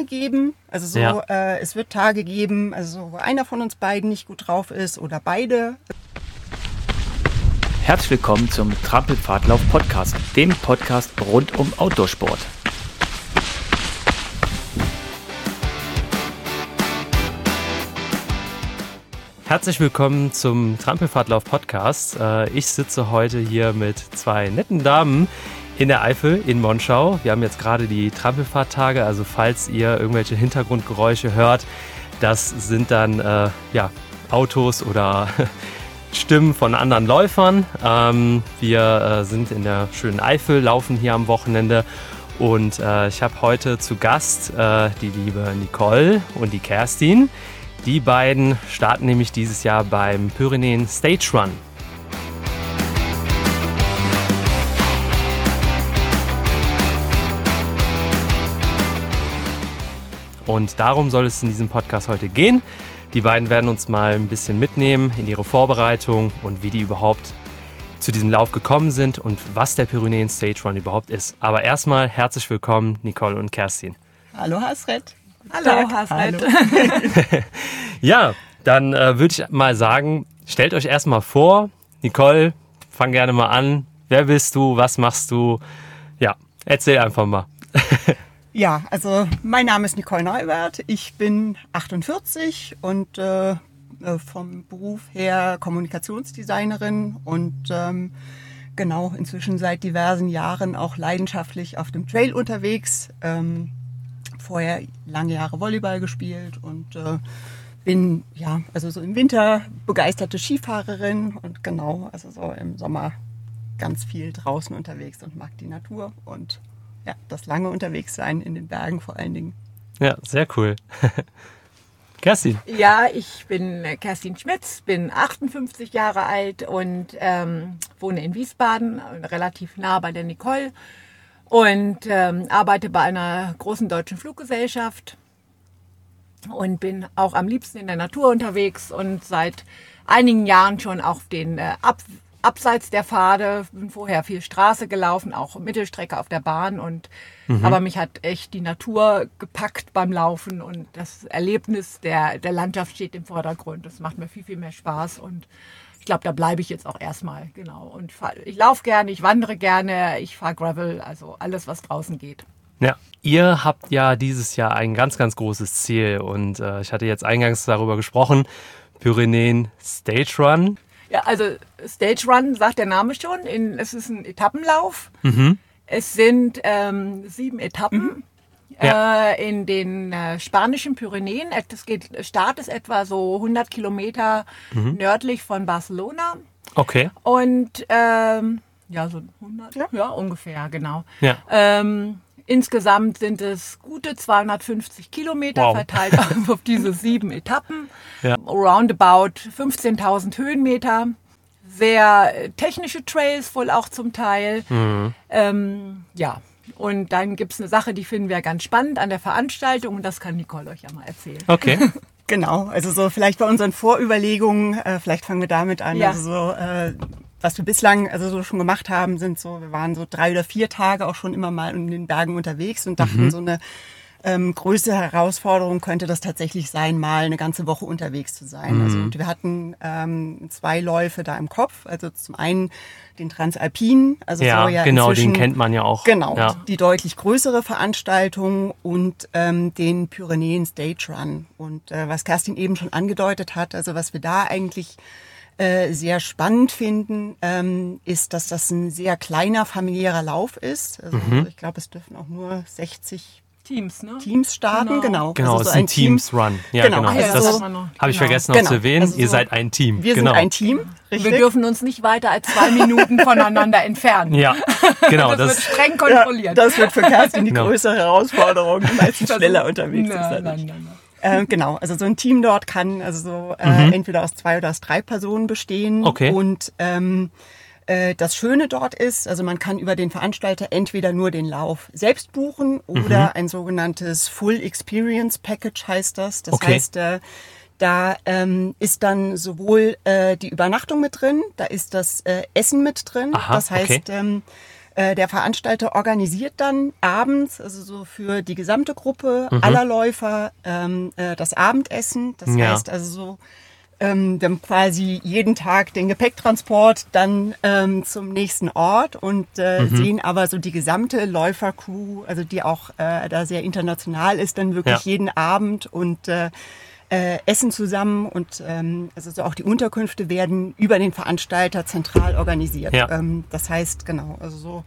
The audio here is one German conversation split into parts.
Probleme geben. Also so, Ja. äh, es wird Tage geben, also so, wo einer von uns beiden nicht gut drauf ist oder beide. Herzlich willkommen zum Trampelpfadlauf Podcast, dem Podcast rund um Outdoorsport. Herzlich willkommen zum Trampelpfadlauf Podcast. Äh, Ich sitze heute hier mit zwei netten Damen in der Eifel in Monschau. Wir haben jetzt gerade die Trampelfahrttage, also falls ihr irgendwelche Hintergrundgeräusche hört, das sind dann äh, ja, Autos oder Stimmen von anderen Läufern. Ähm, wir äh, sind in der schönen Eifel, laufen hier am Wochenende und äh, ich habe heute zu Gast äh, die liebe Nicole und die Kerstin. Die beiden starten nämlich dieses Jahr beim Pyrenäen Stage Run. Und darum soll es in diesem Podcast heute gehen. Die beiden werden uns mal ein bisschen mitnehmen in ihre Vorbereitung und wie die überhaupt zu diesem Lauf gekommen sind und was der Pyrenäen Stage Run überhaupt ist. Aber erstmal herzlich willkommen, Nicole und Kerstin. Hallo Hasret. Hallo, Hasret. Ja, dann äh, würde ich mal sagen, stellt euch erstmal vor. Nicole, fang gerne mal an. Wer bist du? Was machst du? Ja, erzähl einfach mal. Ja, also mein Name ist Nicole Neubert. Ich bin 48 und äh, äh, vom Beruf her Kommunikationsdesignerin und ähm, genau inzwischen seit diversen Jahren auch leidenschaftlich auf dem Trail unterwegs. Ähm, vorher lange Jahre Volleyball gespielt und äh, bin ja also so im Winter begeisterte Skifahrerin und genau also so im Sommer ganz viel draußen unterwegs und mag die Natur und ja, das lange unterwegs sein in den Bergen vor allen Dingen. Ja, sehr cool. Kerstin. Ja, ich bin äh, Kerstin Schmitz, bin 58 Jahre alt und ähm, wohne in Wiesbaden, äh, relativ nah bei der Nicole und ähm, arbeite bei einer großen deutschen Fluggesellschaft und bin auch am liebsten in der Natur unterwegs und seit einigen Jahren schon auf den äh, Ab abseits der Pfade, bin vorher viel Straße gelaufen, auch Mittelstrecke auf der Bahn und aber mich hat echt die Natur gepackt beim Laufen und das Erlebnis der, der Landschaft steht im Vordergrund. Das macht mir viel, viel mehr Spaß und ich glaube, da bleibe ich jetzt auch erstmal, genau. Und fahr, ich laufe gerne, ich wandere gerne, ich fahre Gravel, also alles, was draußen geht. Ja, ihr habt ja dieses Jahr ein ganz, ganz großes Ziel und äh, ich hatte jetzt eingangs darüber gesprochen. Pyrenäen Stage Run. Ja, also Stage Run sagt der Name schon. In, es ist ein Etappenlauf. Es sind ähm, sieben Etappen Ja. äh, in den äh, spanischen Pyrenäen. Das geht, Start ist etwa so 100 Kilometer nördlich von Barcelona. Okay. Und ähm, ja, so 100, ja, ungefähr, genau. Ja. Ähm, insgesamt sind es gute 250 Kilometer Wow. verteilt auf diese sieben Etappen. Ja. Roundabout 15.000 Höhenmeter. Sehr äh, technische Trails wohl auch zum Teil. Mhm. Ähm, ja. Und dann gibt's eine Sache, die finden wir ganz spannend an der Veranstaltung und das kann Nicole euch ja mal erzählen. Okay. Genau, also so vielleicht bei unseren Vorüberlegungen, äh, vielleicht fangen wir damit an. Ja. Also so, äh, was wir bislang also so schon gemacht haben, sind so, wir waren so drei oder vier Tage auch schon immer mal in den Bergen unterwegs und dachten, so eine ähm, größte Herausforderung könnte das tatsächlich sein, mal eine ganze Woche unterwegs zu sein. Also und wir hatten ähm, zwei Läufe da im Kopf. Also zum einen den Transalpin, also Ja, so ja genau, den kennt man ja auch. Genau, Ja. die deutlich größere Veranstaltung und ähm, den Pyrenäen Stage Run. Und äh, was Kerstin eben schon angedeutet hat, also was wir da eigentlich äh, sehr spannend finden, ähm, ist, dass das ein sehr kleiner familiärer Lauf ist. Also Mhm. ich glaube, es dürfen auch nur 60 Teams, ne? Teams starten, Genau. genau. Genau, also es so ist ein Teams Run. Ja, Genau, genau. also das Genau. habe ich vergessen noch Genau. zu erwähnen. Also Ihr so- seid ein Team. Wir genau. sind ein Team, richtig? Wir dürfen uns nicht weiter als zwei Minuten voneinander entfernen. Ja, genau. das, wird Das, streng ja, kontrolliert. das wird für Kerstin die Genau. größere Herausforderung, weil sie schneller unterwegs ist. ich. nein, nein, nein. Äh, genau, also so ein Team dort kann also so äh, entweder aus zwei oder aus drei Personen bestehen. Mhm. Okay. Und ähm, äh, das Schöne dort ist, also man kann über den Veranstalter entweder nur den Lauf selbst buchen oder Mhm. ein sogenanntes Full Experience Package heißt das. Das Okay. heißt, äh, da ähm, ist dann sowohl äh, die Übernachtung mit drin, da ist das äh, Essen mit drin. Aha, das heißt, okay. ähm, Äh, der Veranstalter organisiert dann abends, also so für die gesamte Gruppe aller Läufer, ähm, äh, das Abendessen. Das Ja. heißt also so, ähm, wir haben quasi jeden Tag den Gepäcktransport dann ähm, zum nächsten Ort und äh, sehen aber so die gesamte Läufercrew, also die auch äh, da sehr international ist, dann wirklich Ja. jeden Abend und äh, äh, essen zusammen und ähm, also so auch die Unterkünfte werden über den Veranstalter zentral organisiert. Ja. Ähm, das heißt genau, also so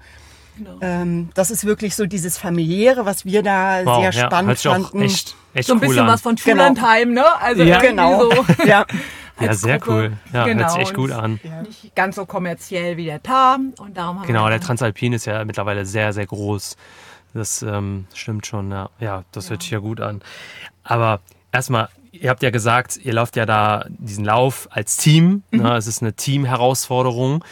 Genau. ähm, das ist wirklich so dieses familiäre, was wir da Wow, sehr ja, spannend fanden. echt, echt So ein cool bisschen an. was von Genau. Schullandheim, ne? Also Ja. Genau. so. ja. ja, sehr Gruppe. cool. Ja, Genau, hört sich echt gut an. Nicht ganz so kommerziell wie der Tarn. Und darum haben Genau, wir der Transalpin ist ja mittlerweile sehr, sehr groß. Das ähm, stimmt schon, ja. Ja, das hört sich ja gut an. Aber erstmal, ihr habt ja gesagt, ihr lauft ja da diesen Lauf als Team. Ne? Es ist eine Team-Herausforderung.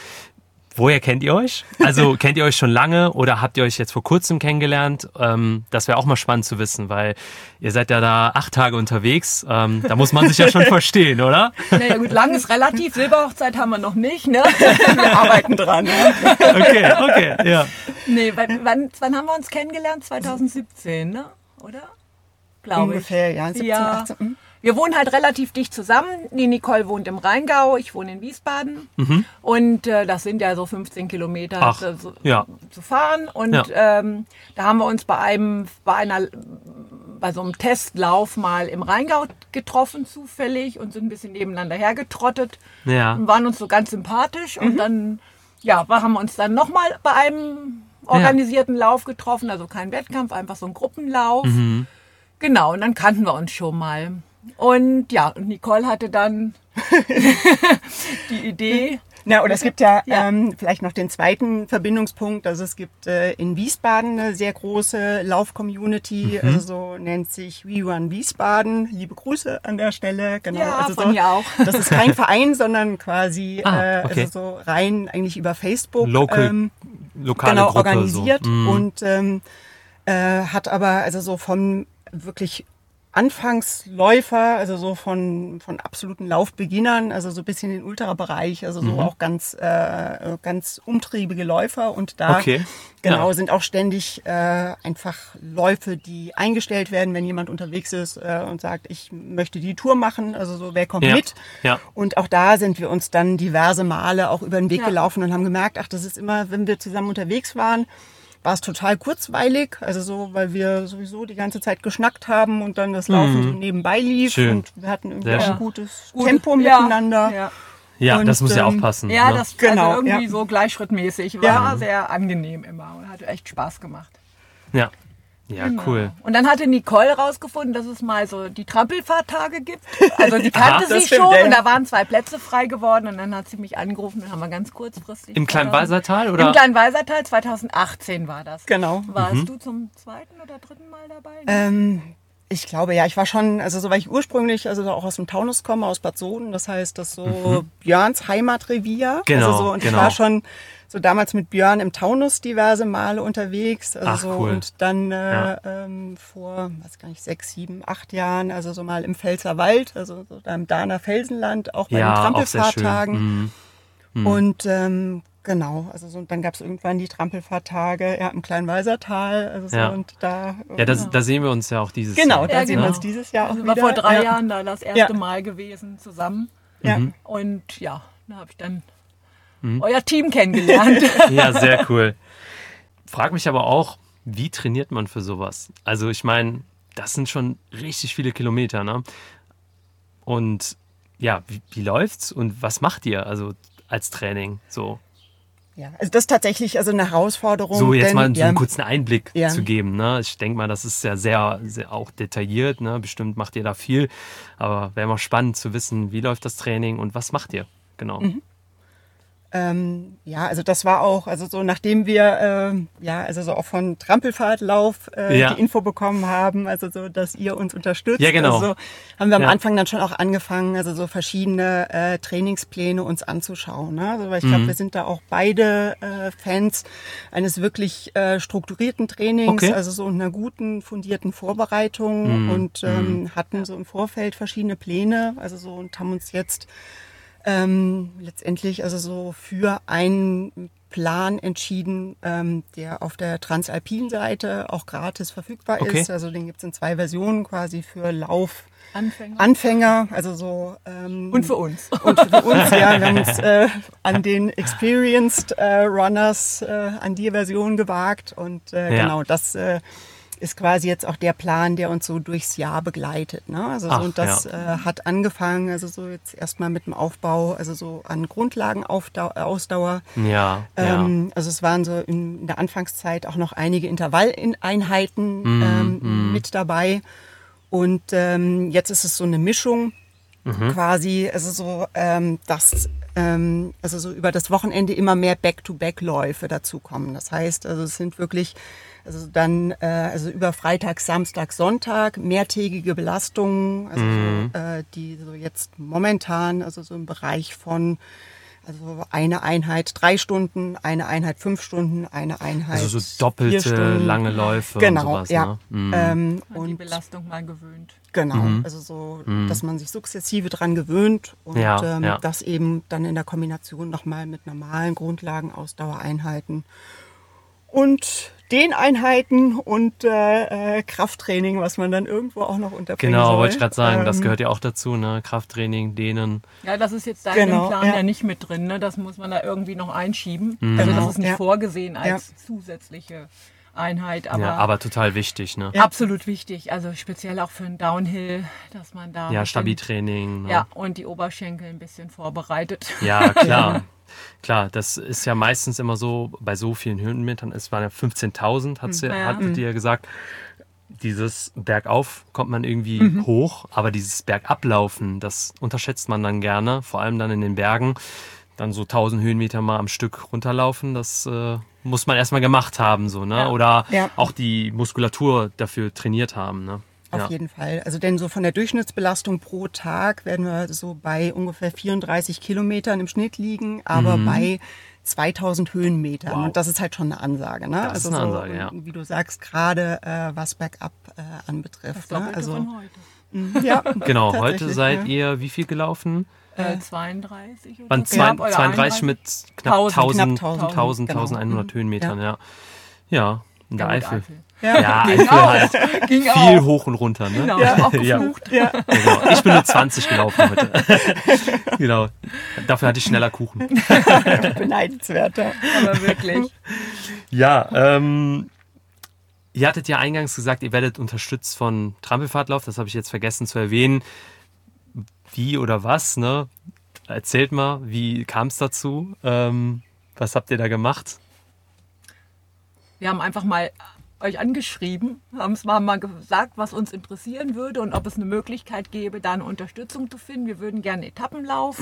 Woher kennt ihr euch? Also kennt ihr euch schon lange oder habt ihr euch jetzt vor kurzem kennengelernt? Ähm, das wäre auch mal spannend zu wissen, weil ihr seid ja da acht Tage unterwegs. Ähm, da muss man sich ja schon verstehen, oder? Naja gut, lang ist relativ. Silberhochzeit haben wir noch nicht, ne? Wir arbeiten dran. Ja. Okay, okay, ja. Nee, wann, wann, wann haben wir uns kennengelernt? 2017, ne? Oder? Glaube ich. Ungefähr, ja, 17, Ja. 18. Wir wohnen halt relativ dicht zusammen. Die Nicole wohnt im Rheingau, ich wohne in Wiesbaden. Und äh, das sind ja so 15 Kilometer Mhm. Ach, äh, so, ja. zu fahren. Und Ja. ähm, da haben wir uns bei einem, bei einer, bei so einem Testlauf mal im Rheingau getroffen zufällig und sind ein bisschen nebeneinander hergetrottet Ja. und waren uns so ganz sympathisch. Und dann, ja, wir haben uns dann nochmal bei einem organisierten Lauf getroffen, also kein Wettkampf, einfach so ein Gruppenlauf. Mhm. Genau, und dann kannten wir uns schon mal. Und ja, und Nicole hatte dann die Idee. Na, oder es gibt ja, Ja. Ähm, vielleicht noch den zweiten Verbindungspunkt. Also es gibt äh, in Wiesbaden eine sehr große Lauf-Community. Mhm. Also so nennt sich We Run Wiesbaden. Liebe Grüße an der Stelle. Genau. Ja, also von so, mir auch. Das ist kein Verein, sondern quasi Ah, äh, okay. also so rein eigentlich über Facebook. Local, ähm, lokale genau Gruppe. organisiert So. Mm. und ähm, äh, hat aber also so vom wirklich Anfangsläufer, also so von, von absoluten Laufbeginnern, also so ein bisschen den Ultrabereich, also so Mhm. auch ganz, äh, ganz umtriebige Läufer und da Okay. genau Ja. sind auch ständig äh, einfach Läufe, die eingestellt werden, wenn jemand unterwegs ist äh, und sagt, ich möchte die Tour machen, also so wer kommt Ja. mit. Ja. Und auch da sind wir uns dann diverse Male auch über den Weg Ja. gelaufen und haben gemerkt, ach, das ist immer, wenn wir zusammen unterwegs waren, war es total kurzweilig, also so, weil wir sowieso die ganze Zeit geschnackt haben und dann das Laufen so nebenbei lief Mhm. Schön. und wir hatten irgendwie Sehr ein gutes Gut, Tempo ja, miteinander. Ja, Ja, Und, das muss ja auch ähm, passen. ja ne? das Genau, also irgendwie ja. so gleichschrittmäßig. War Ja. sehr angenehm immer und hat echt Spaß gemacht. Ja, ja cool. Und dann hatte Nicole rausgefunden, dass es mal so die Trampelfahrttage gibt. Also die kannte sie stimmt, schon und da waren zwei Plätze frei geworden und dann hat sie mich angerufen und haben wir ganz kurzfristig. Im Kleinwalsertal Im oder? Kleinwalsertal 2018 war das. Genau. Warst du zum zweiten oder dritten Mal dabei? Ähm, ich glaube ja, ich war schon, also so weil ich ursprünglich, also so auch aus dem Taunus komme, aus Bad Soden, das heißt, das so Björns Heimatrevier. Genau, also so, und genau. ich war schon so damals mit Björn im Taunus diverse Male unterwegs. Also Ach, so, cool. Und dann äh, Ja. ähm, vor, weiß gar nicht, sechs, sieben, acht Jahren, also so mal im Pfälzer Wald, also so da im Dahner Felsenland, auch bei Ja, den. Trampelfahrttagen. Mhm. Und ähm, genau, also so, und dann gab es irgendwann die Trampelfahrttage ja, im Kleinwalsertal. Also so, Ja. und da, Ja, das, da sehen wir uns ja auch dieses Genau, Jahr. da Ja, sehen genau. wir uns dieses Jahr auch also wieder. war vor drei ja. Jahren da das erste Ja. Mal gewesen zusammen. Ja. Mhm. Und ja, da habe ich dann euer Team kennengelernt. Ja, sehr cool. Frag mich aber auch, wie trainiert man für sowas? Also ich meine, das sind schon richtig viele Kilometer, ne? Und ja, wie, wie läuft's und was macht ihr also als Training so? Ja, also das ist tatsächlich also eine Herausforderung. So jetzt denn, mal so ja, einen kurzen Einblick Ja. zu geben. Ne? Ich denke mal, das ist ja sehr, sehr auch detailliert. Ne? Bestimmt macht ihr da viel. Aber wäre mal spannend zu wissen, wie läuft das Training und was macht ihr? Genau. Mhm. Ähm, ja, also das war auch, also so nachdem wir ähm, ja, also so auch von Trampelfahrtlauf äh, Ja. die Info bekommen haben, also so, dass ihr uns unterstützt. Ja, genau. Also haben wir am Ja. Anfang dann schon auch angefangen, also so verschiedene äh, Trainingspläne uns anzuschauen. Ne? Also, weil ich glaube, Mhm. wir sind da auch beide äh, Fans eines wirklich äh, strukturierten Trainings, Okay. also so einer guten, fundierten Vorbereitung Mhm. und ähm, hatten so im Vorfeld verschiedene Pläne, also so und haben uns jetzt ähm, letztendlich also so für einen Plan entschieden, ähm, der auf der Transalpin-Seite auch gratis verfügbar Okay. ist. Also den gibt's in zwei Versionen quasi für Lauf. Anfänger. Anfänger, also so ähm, Und für uns. und für uns, ja, wir haben uns äh, an den Experienced äh, Runners, äh, an die Version gewagt und äh, Ja. genau das äh, ist quasi jetzt auch der Plan, der uns so durchs Jahr begleitet. Ne? Also so, Ach, und das ja. äh, hat angefangen, also so jetzt erstmal mit dem Aufbau, also so an Grundlagenausdauer. Ja, ja. Ähm, also es waren so in, in der Anfangszeit auch noch einige Intervalleinheiten Mhm, ähm, mit dabei. Und ähm, jetzt ist es so eine Mischung Mhm. quasi, also so, ähm, dass ähm, also so über das Wochenende immer mehr Back-to-Back-Läufe dazukommen. Das heißt, also es sind wirklich also dann äh, also über Freitag, Samstag, Sonntag mehrtägige Belastungen, also Mhm. so, äh, die so jetzt momentan also so im Bereich von also eine Einheit drei Stunden, eine Einheit fünf Stunden, eine Einheit Also so vier doppelte Stunden. lange Läufe Genau, und sowas. ja. Ne? Mhm. Ähm, Und die Belastung mal gewöhnt. Genau, also so, dass man sich sukzessive dran gewöhnt und Ja, ähm, ja. das eben dann in der Kombination nochmal mit normalen Grundlagenausdauereinheiten und den Einheiten und äh, äh, Krafttraining, was man dann irgendwo auch noch unterbringen Genau, soll. wollte ich gerade sagen, das Ähm, gehört ja auch dazu, ne? Krafttraining, Dehnen. Ja, das ist jetzt da Genau, im Plan ja. ja. nicht mit drin. Ne? Das muss man da irgendwie noch einschieben. Mhm. Also Genau, das ist nicht ja. vorgesehen als zusätzliche Einheit. Aber, ja, aber total wichtig, ne? absolut wichtig. Also speziell auch für einen Downhill, dass man da Ja, Stabi-Training. Ne? Ja, und die Oberschenkel ein bisschen vorbereitet. Ja, klar. Klar, das ist ja meistens immer so, bei so vielen Höhenmetern, es waren ja 15.000, hat sie, Ja. hattet ihr ja gesagt. Dieses Bergauf kommt man irgendwie hoch, aber dieses Bergablaufen, das unterschätzt man dann gerne, vor allem dann in den Bergen. Dann so 1000 Höhenmeter mal am Stück runterlaufen, das äh, muss man erstmal gemacht haben, so, ne? Ja. Oder Ja. auch die Muskulatur dafür trainiert haben, ne? Auf ja. jeden Fall. Also denn so von der Durchschnittsbelastung pro Tag werden wir so bei ungefähr 34 Kilometern im Schnitt liegen, aber bei 2000 Höhenmetern. Mhm. Wow. Und das ist halt schon eine Ansage. Ne? Das ist also eine so, Ansage, ja. Wie du sagst, gerade äh, was Bergab äh, anbetrifft. Das Ne? Also, von heute. ja, Genau, heute seid ja. ihr wie viel gelaufen? Äh, 32 oder Waren so. zwei, Knapp oder 32 mit knapp 1000. 1000, Knapp 1000, 1000, genau. 1100 Höhenmetern, ja. Ja, in der Ja, gut, Eifel. Ja. Ja, Ging Eifel auch. halt Ging viel auch. hoch und runter, ne? Genau, Ja. auch Ja. Ja, Genau. Ich bin nur 20 gelaufen heute. genau. Dafür hatte ich schneller Kuchen. beneidenswerter. Aber wirklich. Ja, ähm, ihr hattet ja eingangs gesagt, ihr werdet unterstützt von Trampelfahrtlauf. Das habe ich jetzt vergessen zu erwähnen. Wie oder was, ne? Erzählt mal, wie kam es dazu? Ähm, was habt ihr da gemacht? Wir haben einfach mal euch angeschrieben, haben es mal, gesagt, was uns interessieren würde und ob es eine Möglichkeit gäbe, da eine Unterstützung zu finden. Wir würden gerne Etappenlauf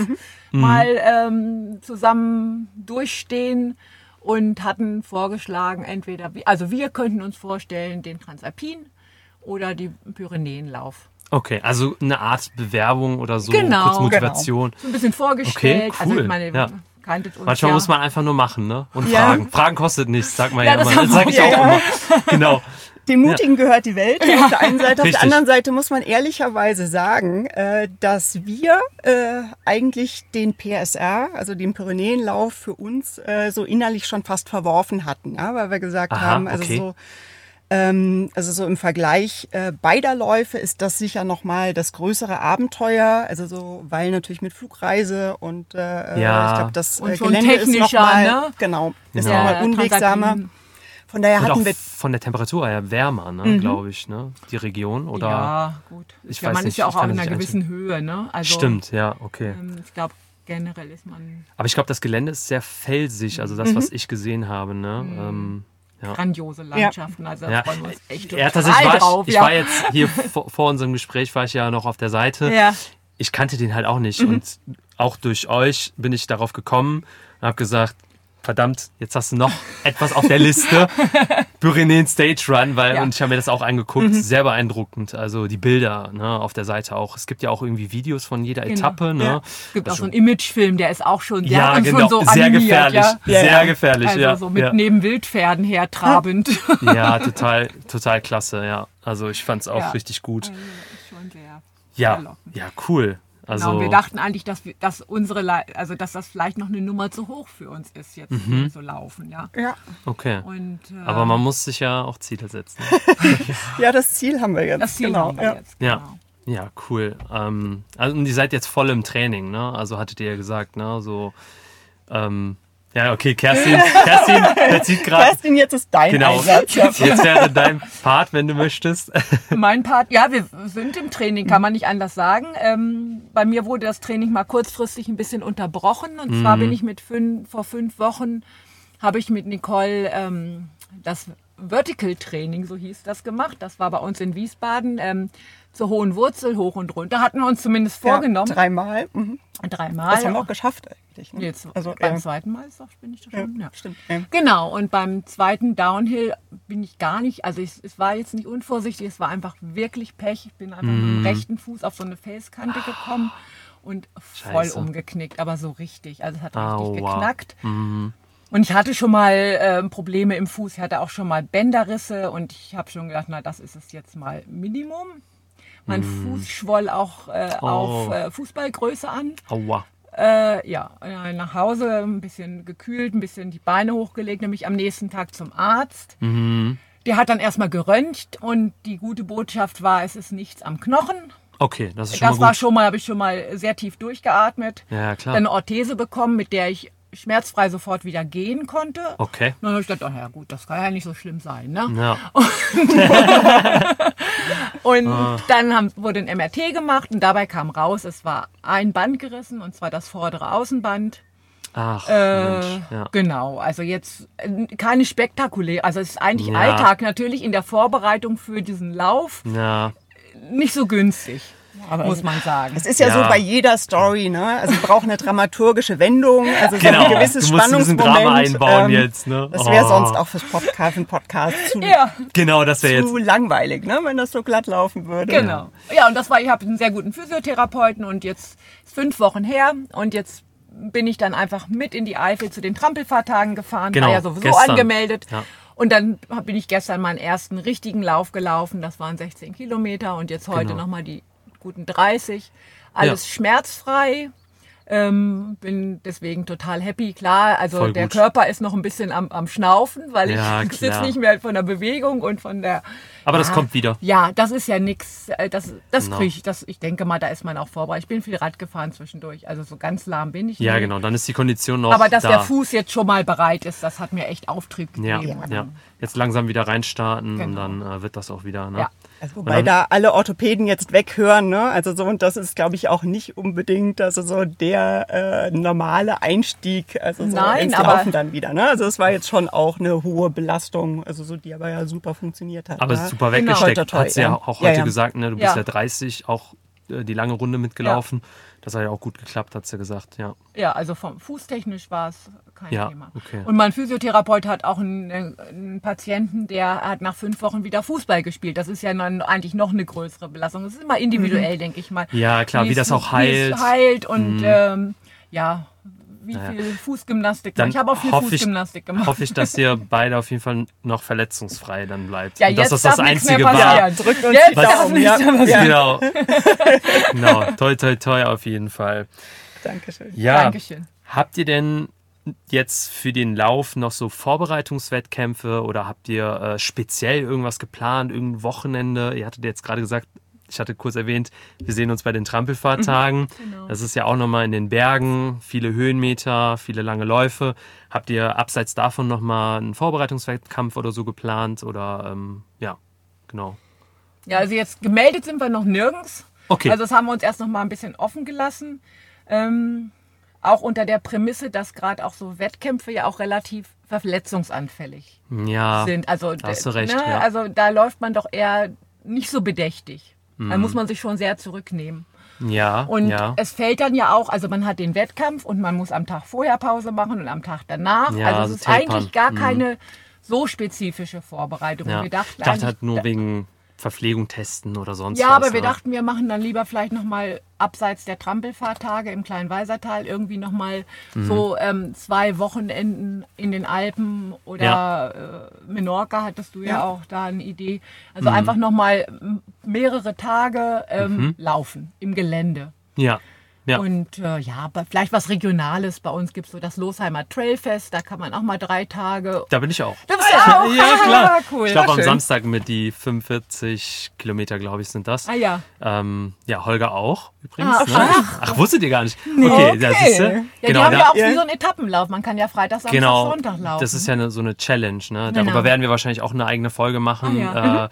mal ähm, zusammen durchstehen und hatten vorgeschlagen, entweder, wir- also wir könnten uns vorstellen, den Transalpin oder die Pyrenäenlauf. Okay, also eine Art Bewerbung oder so, Genau, kurz Motivation. So ein bisschen vorgestellt. Okay, cool, Also ich meine, ja. uns Manchmal ja. muss man einfach nur machen, ne? Und Ja. fragen. Fragen kostet nichts, sagt man ja, Ja, das immer. Das sage ich auch ja. immer. Genau. Dem Mutigen gehört die Welt. Auf der einen Seite, auf Richtig. der anderen Seite muss man ehrlicherweise sagen, äh, dass wir äh, eigentlich den PSR, also den Pyrenäenlauf für uns äh, so innerlich schon fast verworfen hatten, ja, weil wir gesagt Aha, haben, also okay. so ähm, also so im Vergleich äh, beider Läufe ist das sicher nochmal das größere Abenteuer. Also so, weil natürlich mit Flugreise und äh, Ja. ich glaube, das Und äh, schon Gelände ist technischer, nochmal, ne? genau, ist Genau. nochmal Der unwegsamer. Von daher hatten wir von der Temperatur her wärmer, ne, glaube ich, ne? Die Region oder ja, gut. Ich ja, weiß man nicht, ist ja auch auf einer gewissen Höhe, ne? Also, stimmt, ja, okay. Ähm, ich glaube, generell ist man Aber ich glaube, das Gelände ist sehr felsig, also Mhm. das, was ich gesehen habe, ne? Ähm, ja. grandiose Landschaften. Also da Ja, freuen wir uns echt ja, total tatsächlich war ich, drauf. ich ja. war jetzt hier vor, vor unserem Gespräch, war ich ja noch auf der Seite. ja. Ich kannte den halt auch nicht Mhm. und auch durch euch bin ich darauf gekommen und habe gesagt, verdammt, jetzt hast du noch etwas auf der Liste. Pyrenäen Stage Run, weil, Ja. Mhm. und ich habe mir das auch angeguckt, sehr beeindruckend. Also die Bilder ne, auf der Seite auch. Es gibt ja auch irgendwie Videos von jeder Genau. Etappe. Ne? Ja. Es gibt auch Also- so einen Imagefilm, der ist auch schon, der Ja, hat genau, so sehr animiert, gefährlich. Ja? Sehr gefährlich, Also ja. so mit neben Wildpferden hertrabend. ja, total, total klasse, ja. Also ich fand's auch Ja. richtig gut. ist schon sehr Ja, ja, cool. Also genau, wir dachten eigentlich, dass, wir, dass unsere, Le- also dass das vielleicht noch eine Nummer zu hoch für uns ist, jetzt Mhm. so laufen, ja. Ja. okay. Und, äh, Aber man muss sich ja auch Ziele setzen. ja, das Ziel haben wir jetzt. das Ziel genau. haben wir ja. jetzt. Ja. Genau. Ja, cool. Ähm, also und ihr seid jetzt voll im Training, ne? Also hattet ihr ja gesagt, ne? So, ähm, ja, okay, Kerstin, Kerstin, der zieht gerade. Kerstin, jetzt ist dein Genau. Einsatz. Jetzt wäre dein Part, wenn du möchtest. Mein Part, ja, wir sind im Training, kann man nicht anders sagen. Ähm, bei mir wurde das Training mal kurzfristig ein bisschen unterbrochen. Und zwar bin ich mit fünf, vor fünf Wochen, habe ich mit Nicole ähm, das Vertical Training, so hieß das, gemacht. Das war bei uns in Wiesbaden. Ähm, zur hohen Wurzel, hoch und runter. Hatten wir uns zumindest vorgenommen. Ja, dreimal. Mhm. Dreimal. Das haben wir auch geschafft eigentlich. Ne? Jetzt, also, beim ja. zweiten Mal ist doch, bin ich Ja, schon. Ja. stimmt. Ja. Genau, und beim zweiten Downhill bin ich gar nicht, also ich, es war jetzt nicht unvorsichtig, es war einfach wirklich Pech. Ich bin einfach mit Mhm. dem rechten Fuß auf so eine Felskante gekommen und voll Scheiße. umgeknickt, aber so richtig. Also es hat richtig Aua. geknackt. Mhm. Und ich hatte schon mal äh, Probleme im Fuß, ich hatte auch schon mal Bänderrisse und ich habe schon gedacht, na das ist es jetzt mal Minimum. Mein Fuß schwoll auch äh, auf. Oh. äh, Fußballgröße an. Aua. Äh, ja, nach Hause, ein bisschen gekühlt, ein bisschen die Beine hochgelegt, nämlich am nächsten Tag zum Arzt. Mhm. Der hat dann erstmal geröntgt und die gute Botschaft war, es ist nichts am Knochen. Okay, das ist schon Das mal war gut. schon mal, habe ich schon mal sehr tief durchgeatmet. Ja, klar. Dann eine Orthese bekommen, mit der ich schmerzfrei sofort wieder gehen konnte. Okay. Dann habe ich gedacht, oh ja gut, das kann ja nicht so schlimm sein. Ne? Ja. Und Ah. dann haben, wurde ein MRT gemacht und dabei kam raus, es war ein Band gerissen und zwar das vordere Außenband. Ach, Äh, Mensch. Ja. Genau, also jetzt äh, keine spektakulär, also es ist eigentlich Ja. Alltag natürlich in der Vorbereitung für diesen Lauf Ja. nicht so günstig, Aber muss man sagen. Es ist ja, Ja. so bei jeder Story, ne? Also wir brauchen eine dramaturgische Wendung, also so Genau. ein gewisses Du musst ein Spannungsmoment. Drama einbauen ähm, jetzt, ne? Das wäre Oh. sonst auch fürs Podcast, für Podcast zu, Ja, Genau, das wäre jetzt. zu langweilig, ne? Wenn das so glatt laufen würde. genau. Ja, und das war, ich habe einen sehr guten Physiotherapeuten und jetzt ist fünf Wochen her und jetzt bin ich dann einfach mit in die Eifel zu den Trampelfahrtagen gefahren, Genau, war ja sowieso gestern. angemeldet. Ja. Und dann bin ich gestern meinen ersten richtigen Lauf gelaufen. Das waren 16 Kilometer und jetzt heute Genau. nochmal die guten 30. Alles schmerzfrei. Ähm, bin deswegen total happy. Klar, also Voll der gut. Körper ist noch ein bisschen am, am Schnaufen, weil Ja, ich sitze nicht mehr von der Bewegung und von der. Aber das Ja, kommt wieder. Ja, das ist ja nix. äh, Das, das Genau. kriege ich. Das, ich denke mal, da ist man auch vorbereitet. Ich bin viel Rad gefahren zwischendurch. Also so ganz lahm bin ich Ja, nicht. genau. Dann ist die Kondition noch Aber dass da. der Fuß jetzt schon mal bereit ist, das hat mir echt Auftrieb Ja, gegeben. ja. Jetzt langsam wieder reinstarten und Genau. dann äh, wird das auch wieder. Ne? Ja. Also wobei dann- da alle Orthopäden jetzt weghören, ne? Also so und das ist, glaube ich, auch nicht unbedingt also so der äh, normale Einstieg, also so Nein, ins aber- Laufen dann wieder. Ne? Also es war jetzt schon auch eine hohe Belastung, also so die aber ja super funktioniert hat. Aber ne? super Genau. weggesteckt. Toi, Hat sie ja ja. auch Ja, heute ja. gesagt, ne? Du bist ja, Ja. 30, auch die lange Runde mitgelaufen. Das hat ja auch gut geklappt, hat sie gesagt. Ja. Ja, also vom Fußtechnisch war es kein Ja, Thema. okay. Und mein Physiotherapeut hat auch einen, äh, einen Patienten, der hat nach fünf Wochen wieder Fußball gespielt. Das ist ja dann eigentlich noch eine größere Belastung. Das ist immer individuell, denke ich mal. Mhm. Ja, klar, wie es- das auch Wie heilt. Mhm. es heilt und ähm, ja, wie Naja. viel Fußgymnastik. Dann ich habe auch viel hoffe ich- Fußgymnastik gemacht. Hoffe ich, dass ihr beide auf jeden Fall noch verletzungsfrei dann bleibt. ja, Und dass jetzt das das mehr Einzige war. passieren. Drückt uns Jetzt die darf nichts ja. mehr passieren. Genau. genau. Toi, toi, toi auf jeden Fall. Dankeschön. Ja. Dankeschön. Habt ihr denn jetzt für den Lauf noch so Vorbereitungswettkämpfe oder habt ihr äh, speziell irgendwas geplant, irgendein Wochenende? Ihr hattet jetzt gerade gesagt, ich hatte kurz erwähnt, wir sehen uns bei den Trampelfahrtagen. Genau. Das ist ja auch nochmal in den Bergen, viele Höhenmeter, viele lange Läufe. Habt ihr abseits davon nochmal einen Vorbereitungswettkampf oder so geplant? Oder ähm, ja, genau. Ja, also jetzt gemeldet sind wir noch nirgends. Okay. Also das haben wir uns erst noch mal ein bisschen offen gelassen. Ähm, auch unter der Prämisse, dass gerade auch so Wettkämpfe ja auch relativ verletzungsanfällig ja, sind. Also, hast du d- recht, ne, ja. also da läuft man doch eher nicht so bedächtig. Da Mhm. muss man sich schon sehr zurücknehmen. ja, Und ja. es fällt dann ja auch, also man hat den Wettkampf und man muss am Tag vorher Pause machen und am Tag danach. Ja, also also es ist tapern. eigentlich gar Mhm. keine so spezifische Vorbereitung. ja. Wir dachten ich dachte halt nur wegen Verpflegung testen oder sonst Ja, was. aber wir ne? dachten, wir machen dann lieber vielleicht nochmal abseits der Trampelfahrtage im kleinen Weisertal irgendwie nochmal Mhm. so ähm, zwei Wochenenden in den Alpen oder Ja. äh, Menorca hattest du ja, Ja. auch da eine Idee. Mhm. Also einfach nochmal mehrere Tage ähm, laufen im Gelände. Ja, Ja. Und äh, ja, vielleicht was Regionales. Bei uns gibt es so das Losheimer Trailfest, da kann man auch mal drei Tage. Da bin ich auch. Da bist du auch. Ja, klar. cool. Ich glaube, am schön. Samstag mit die 45 Kilometer, glaube ich, sind das. Ah ja. Ähm, ja, Holger auch übrigens. Ach, ne? ach. ach, wusstet ihr gar nicht? Okay, da siehst du. Ja, die Genau, haben da, ja auch Ja. wie so einen Etappenlauf. Man kann ja Freitag, Samstag, genau. Sonntag laufen. Das ist ja eine, so eine Challenge. Ne? Darüber Genau. werden wir wahrscheinlich auch eine eigene Folge machen. Ah, ja. äh,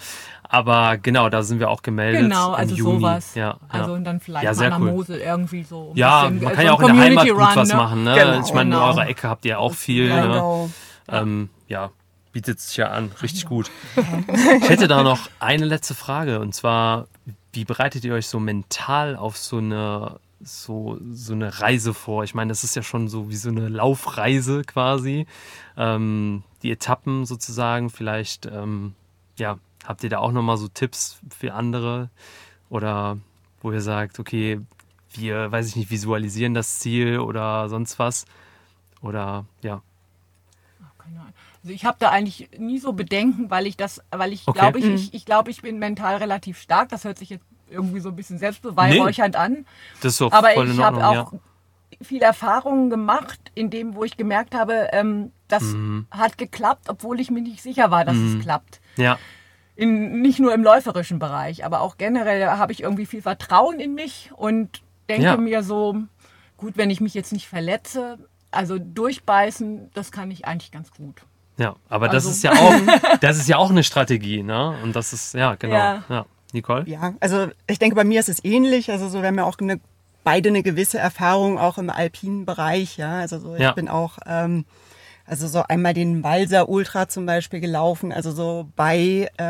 aber genau, da sind wir auch gemeldet. Genau, im also Juni. sowas. Ja. Also und dann vielleicht Ja, mal sehr an der cool. Mosel irgendwie so. Ja, bisschen, man äh, kann ja auch in der Heimat Community gut was Run, ne? machen. Ne? Genau, ich meine, in genau. eurer Ecke habt ihr auch viel. Ne? Genau. Ähm, ja, bietet sich ja an. Richtig gut. Ich hätte da noch eine letzte Frage und zwar, wie bereitet ihr euch so mental auf so eine so, so eine Reise vor? Ich meine, das ist ja schon so wie so eine Laufreise quasi. Ähm, die Etappen sozusagen, vielleicht, ähm, ja, habt ihr da auch nochmal so Tipps für andere? Oder wo ihr sagt, okay, wir, weiß ich nicht, visualisieren das Ziel oder sonst was? Oder ja. Keine Ahnung. Also ich habe da eigentlich nie so Bedenken, weil ich das, weil ich Okay. glaube, ich, ich, ich glaube, ich bin mental relativ stark. Das hört sich jetzt irgendwie so ein bisschen selbstbeweihräuchernd an. Das ist doch Aber voll in ich habe auch viel Erfahrungen gemacht, in dem, wo ich gemerkt habe, ähm, das Mhm. hat geklappt, obwohl ich mir nicht sicher war, dass es klappt. ja. In, nicht nur im läuferischen Bereich, aber auch generell habe ich irgendwie viel Vertrauen in mich und denke Ja. mir so, gut, wenn ich mich jetzt nicht verletze, also durchbeißen, das kann ich eigentlich ganz gut. Ja, aber das Also- ist ja auch, das ist ja auch eine Strategie, ne? Und das ist, ja, genau. Ja. Ja. Nicole? Ja, also ich denke, bei mir ist es ähnlich. Also so, wir haben ja auch eine, beide eine gewisse Erfahrung auch im alpinen Bereich. Ja, also so, ich Ja. bin auch, ähm, also so einmal den Walser Ultra zum Beispiel gelaufen, also so bei äh,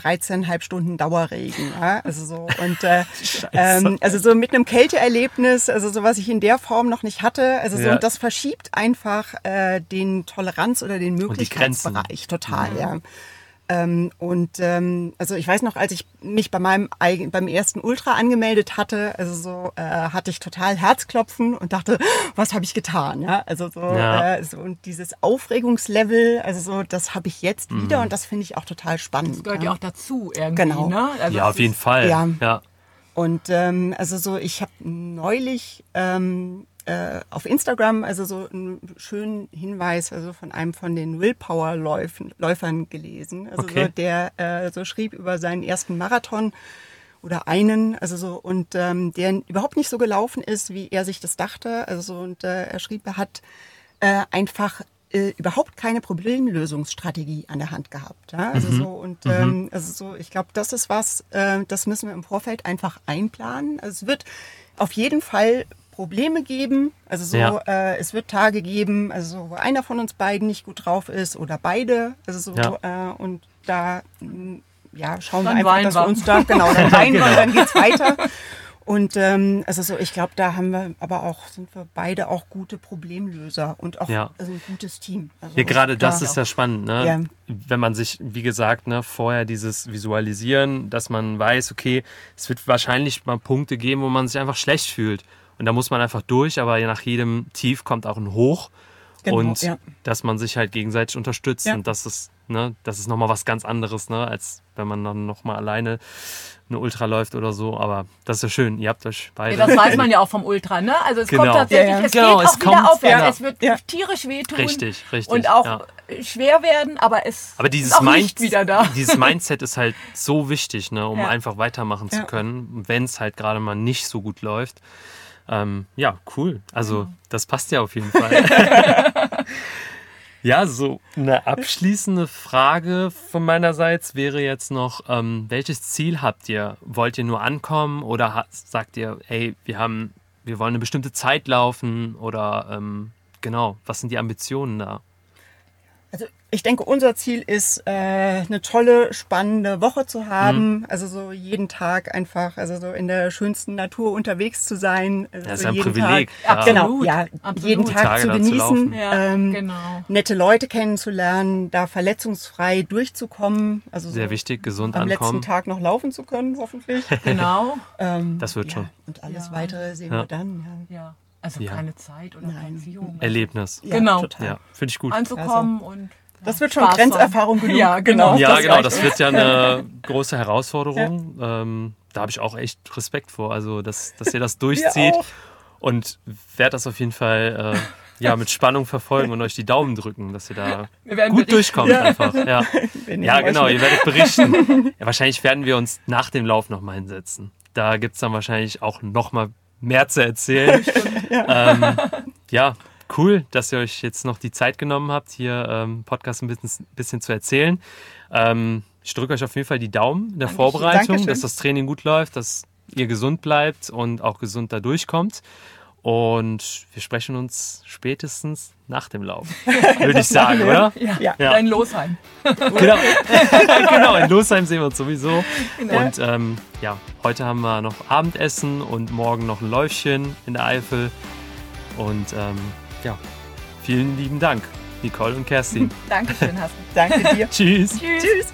13,5 Stunden Dauerregen. Ja, also so und äh, ähm, also so mit einem Kälteerlebnis, also so was ich in der Form noch nicht hatte. Also so Ja. und das verschiebt einfach äh, den Toleranz oder den. Möglichkeitsbereich total. Ja. Ähm, und ähm, also ich weiß noch, als ich mich bei meinem beim ersten Ultra angemeldet hatte, also so äh, hatte ich total Herzklopfen und dachte, was habe ich getan? Ja, also so, Ja. äh, so und dieses Aufregungslevel, also so, das habe ich jetzt Mhm. wieder und das finde ich auch total spannend. Das gehört ja auch dazu irgendwie, Genau. ne? Also Ja, auf jeden ist- Fall. ja. ja. Und ähm, also so, ich habe neulich ähm, äh, auf Instagram also so einen schönen Hinweis also von einem von den Willpower-Läufern gelesen, also Okay. so, der äh, so schrieb über seinen ersten Marathon oder einen, also so und ähm, der überhaupt nicht so gelaufen ist, wie er sich das dachte, also so und äh, er schrieb, er hat äh, einfach äh, überhaupt keine Problemlösungsstrategie an der Hand gehabt. Ja? Also so und ähm, also so, ich glaube, das ist was, äh, das müssen wir im Vorfeld einfach einplanen. Also es wird auf jeden Fall Probleme geben. Also so, Ja. äh, es wird Tage geben, also so, wo einer von uns beiden nicht gut drauf ist oder beide. Also so Ja. äh, und da mh, ja schauen Dann wir einfach, dass wir. uns da genau dann weinen Genau. und dann geht's weiter. Und ähm, also so, ich glaube, da haben wir aber auch, sind wir beide auch gute Problemlöser und auch Ja. also ein gutes Team. Also Ja, gerade das da- ist ja spannend, ne? Ja. Wenn man sich, wie gesagt, ne, vorher dieses Visualisieren, dass man weiß, okay, es wird wahrscheinlich mal Punkte geben, wo man sich einfach schlecht fühlt. Und da muss man einfach durch, aber nach jedem Tief kommt auch ein Hoch. Genau, und ja. dass man sich halt gegenseitig unterstützt. Ja. Und das ist, ne, das ist nochmal was ganz anderes, ne, als wenn man dann nochmal alleine eine Ultra läuft oder so. Aber das ist ja schön. Ihr habt euch beide. Ja, das weiß man ja auch vom Ultra, ne? Also es Genau. kommt tatsächlich, Ja, ja. es Genau, geht es auch wieder kommt- aufwärts. ja. Es wird Ja. tierisch wehtun. Richtig, richtig, Und auch ja. schwer werden, aber es Aber dieses, ist auch Mind nicht wieder da. dieses Mindset ist halt so wichtig, ne, um Ja. einfach weitermachen zu können, wenn es halt gerade mal nicht so gut läuft. Ähm, ja, cool. Also das passt ja auf jeden Fall. ja, so eine abschließende Frage von meinerseits wäre jetzt noch, ähm, welches Ziel habt ihr? Wollt ihr nur ankommen oder ha sagt ihr, hey, wir haben, wir wollen eine bestimmte Zeit laufen oder ähm, genau, was sind die Ambitionen da? Also ich denke, unser Ziel ist, äh, eine tolle, spannende Woche zu haben. Mhm. Also so jeden Tag einfach, also so in der schönsten Natur unterwegs zu sein. Also Das ist ein jeden Privileg. Tag, ja. Genau, ja, Absolut. jeden Tag Tage zu zu genießen, laufen. Ja, ähm, genau. nette Leute kennenzulernen, da verletzungsfrei durchzukommen. Also Sehr so wichtig, gesund am ankommen. letzten Tag noch laufen zu können, hoffentlich. Genau. ähm, Das wird ja, schon. Und alles Ja. weitere sehen Ja. wir dann. Ja, Ja. Also Ja. keine Zeit oder Nein. Beziehung. Erlebnis. ja Genau. total. Ja, finde ich gut. Anzukommen und Das wird schon Spaß Grenzerfahrung genug. Ja, genau. Ja, das genau, das wird ja eine große Herausforderung. Ähm, da habe ich auch echt Respekt vor, also dass, dass ihr das durchzieht. und werde das auf jeden Fall äh, ja, mit Spannung verfolgen und euch die Daumen drücken, dass ihr da gut berichten. durchkommt ja. einfach. Ja, ja genau, ihr werdet berichten. Ja, wahrscheinlich werden wir uns nach dem Lauf nochmal hinsetzen. Da gibt es dann wahrscheinlich auch nochmal mehr zu erzählen. ja. Ähm, ja, cool, dass ihr euch jetzt noch die Zeit genommen habt, hier ähm, Podcast ein bisschen, bisschen zu erzählen. Ähm, ich drücke euch auf jeden Fall die Daumen in der Dankeschön. Vorbereitung, Dankeschön. dass das Training gut läuft, dass ihr gesund bleibt und auch gesund da durchkommt. Und wir sprechen uns spätestens nach dem Lauf, würde ich sagen, oder? Ja, ja. ja. in Losheim. Genau. genau, in Losheim sehen wir uns sowieso. Genau. Und ähm, ja, heute haben wir noch Abendessen und morgen noch ein Läufchen in der Eifel. Und ähm, ja, vielen lieben Dank, Nicole und Kerstin. Dankeschön, Hassen. Danke dir. Tschüss. Tschüss. Tschüss.